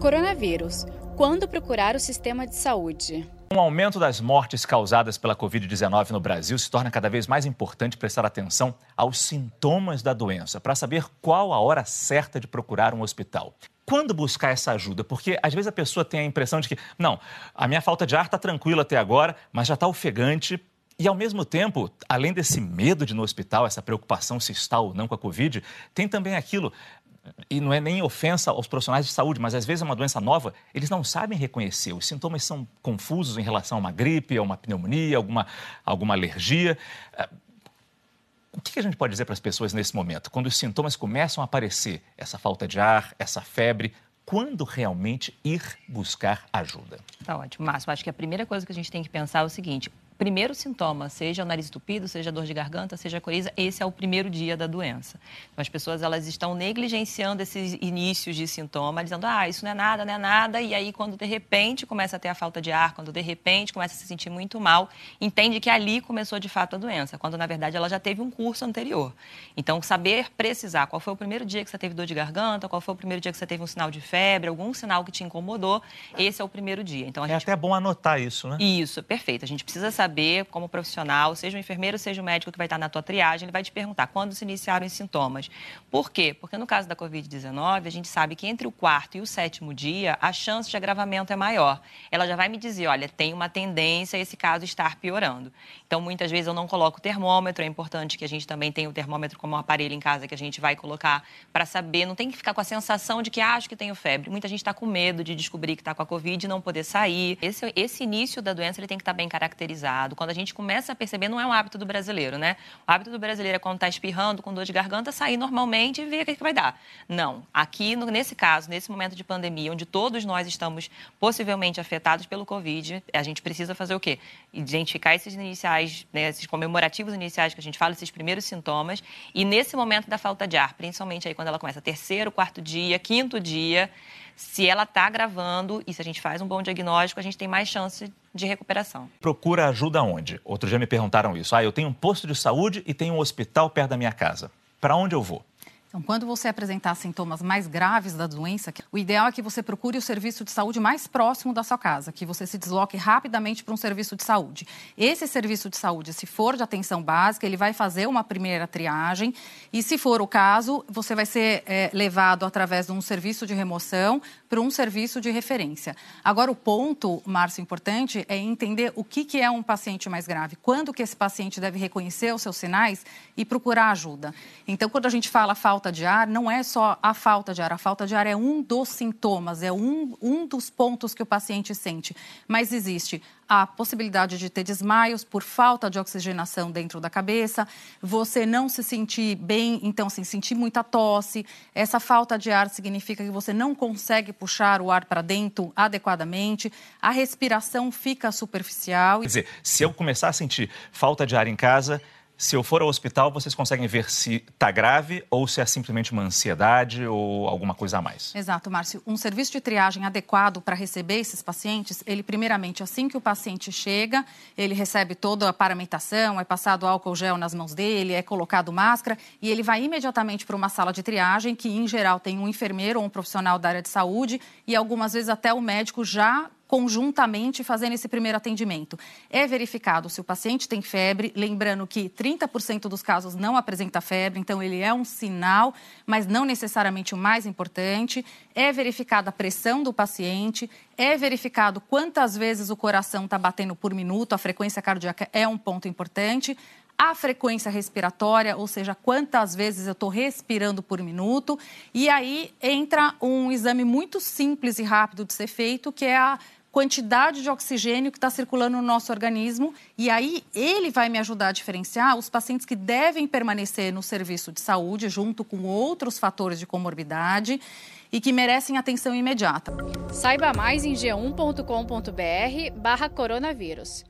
Coronavírus. Quando procurar o sistema de saúde? Com o aumento das mortes causadas pela Covid-19 no Brasil, se torna cada vez mais importante prestar atenção aos sintomas da doença, para saber qual a hora certa de procurar um hospital. Quando buscar essa ajuda? Porque às vezes a pessoa tem a impressão de que, não, a minha falta de ar está tranquila até agora, mas já está ofegante. E ao mesmo tempo, além desse medo de ir no hospital, essa preocupação se está ou não com a Covid, tem também aquilo, e não é nem ofensa aos profissionais de saúde, mas às vezes é uma doença nova, eles não sabem reconhecer. Os sintomas são confusos em relação a uma gripe, a uma pneumonia, alguma, alguma alergia. Ah, o que a gente pode dizer para as pessoas nesse momento? Quando os sintomas começam a aparecer, essa falta de ar, essa febre, quando realmente ir buscar ajuda? Tá ótimo, Márcio. Acho que a primeira coisa que a gente tem que pensar é o seguinte: primeiro sintoma, seja o nariz entupido, seja dor de garganta, seja a coriza, esse é o primeiro dia da doença. Então, as pessoas elas estão negligenciando esses inícios de sintoma, dizendo, ah, isso não é nada, não é nada, e aí quando de repente começa a ter a falta de ar, quando de repente começa a se sentir muito mal, entende que ali começou de fato a doença, quando na verdade ela já teve um curso anterior. Então, saber precisar qual foi o primeiro dia que você teve dor de garganta, qual foi o primeiro dia que você teve um sinal de febre, algum sinal que te incomodou, esse é o primeiro dia. Então, é até bom anotar isso, né? Isso, perfeito. A gente precisa saber saber, como profissional, seja o enfermeiro, seja o médico que vai estar na tua triagem, ele vai te perguntar quando se iniciaram os sintomas. Por quê? Porque no caso da Covid-19, a gente sabe que entre o quarto e o sétimo dia, a chance de agravamento é maior. Ela já vai me dizer, olha, tem uma tendência esse caso estar piorando. Então, muitas vezes eu não coloco o termômetro, é importante que a gente também tenha o termômetro como um aparelho em casa que a gente vai colocar para saber, não tem que ficar com a sensação de que ah, acho que tenho febre. Muita gente está com medo de descobrir que está com a Covid e não poder sair. Esse, esse início da doença ele tem que estar tá bem caracterizado quando a gente começa a perceber, não é um hábito do brasileiro, né? O hábito do brasileiro é quando está espirrando, com dor de garganta, sair normalmente e ver o que, que vai dar. Não. Aqui, no, nesse caso, nesse momento de pandemia, onde todos nós estamos possivelmente afetados pelo Covid, a gente precisa fazer o quê? Identificar esses iniciais, né, esses comemorativos iniciais que a gente fala, esses primeiros sintomas, e nesse momento da falta de ar, principalmente aí quando ela começa terceiro, quarto dia, quinto dia, se ela está gravando e se a gente faz um bom diagnóstico, a gente tem mais chance de recuperação. Procura ajuda onde? Outro dia me perguntaram isso. Ah, eu tenho um posto de saúde e tenho um hospital perto da minha casa. Para onde eu vou? Então, quando você apresentar sintomas mais graves da doença, o ideal é que você procure o serviço de saúde mais próximo da sua casa, que você se desloque rapidamente para um serviço de saúde. Esse serviço de saúde, se for de atenção básica, ele vai fazer uma primeira triagem e, se for o caso, você vai ser é, levado através de um serviço de remoção para um serviço de referência. Agora, o ponto, Márcio, importante é entender o que, que é um paciente mais grave, quando que esse paciente deve reconhecer os seus sinais e procurar ajuda. Então, quando a gente fala falta falta de ar não é só a falta de ar. A falta de ar é um dos sintomas, é um, um dos pontos que o paciente sente. Mas existe a possibilidade de ter desmaios por falta de oxigenação dentro da cabeça, você não se sentir bem, então, assim, sentir muita tosse. Essa falta de ar significa que você não consegue puxar o ar para dentro adequadamente, a respiração fica superficial. Quer dizer, se eu começar a sentir falta de ar em casa, se eu for ao hospital, vocês conseguem ver se está grave ou se é simplesmente uma ansiedade ou alguma coisa a mais. Exato, Márcio. Um serviço de triagem adequado para receber esses pacientes, ele primeiramente, assim que o paciente chega, ele recebe toda a paramentação, é passado álcool gel nas mãos dele, é colocado máscara e ele vai imediatamente para uma sala de triagem que, em geral, tem um enfermeiro ou um profissional da área de saúde e algumas vezes até o médico já conjuntamente fazendo esse primeiro atendimento. É verificado se o paciente tem febre, lembrando que 30% dos casos não apresenta febre, então ele é um sinal, mas não necessariamente o mais importante. É verificada a pressão do paciente, é verificado quantas vezes o coração está batendo por minuto, a frequência cardíaca é um ponto importante a frequência respiratória, ou seja, quantas vezes eu estou respirando por minuto. E aí entra um exame muito simples e rápido de ser feito, que é a quantidade de oxigênio que está circulando no nosso organismo e aí ele vai me ajudar a diferenciar os pacientes que devem permanecer no serviço de saúde junto com outros fatores de comorbidade e que merecem atenção imediata. Saiba mais em g1.com.br barra coronavírus.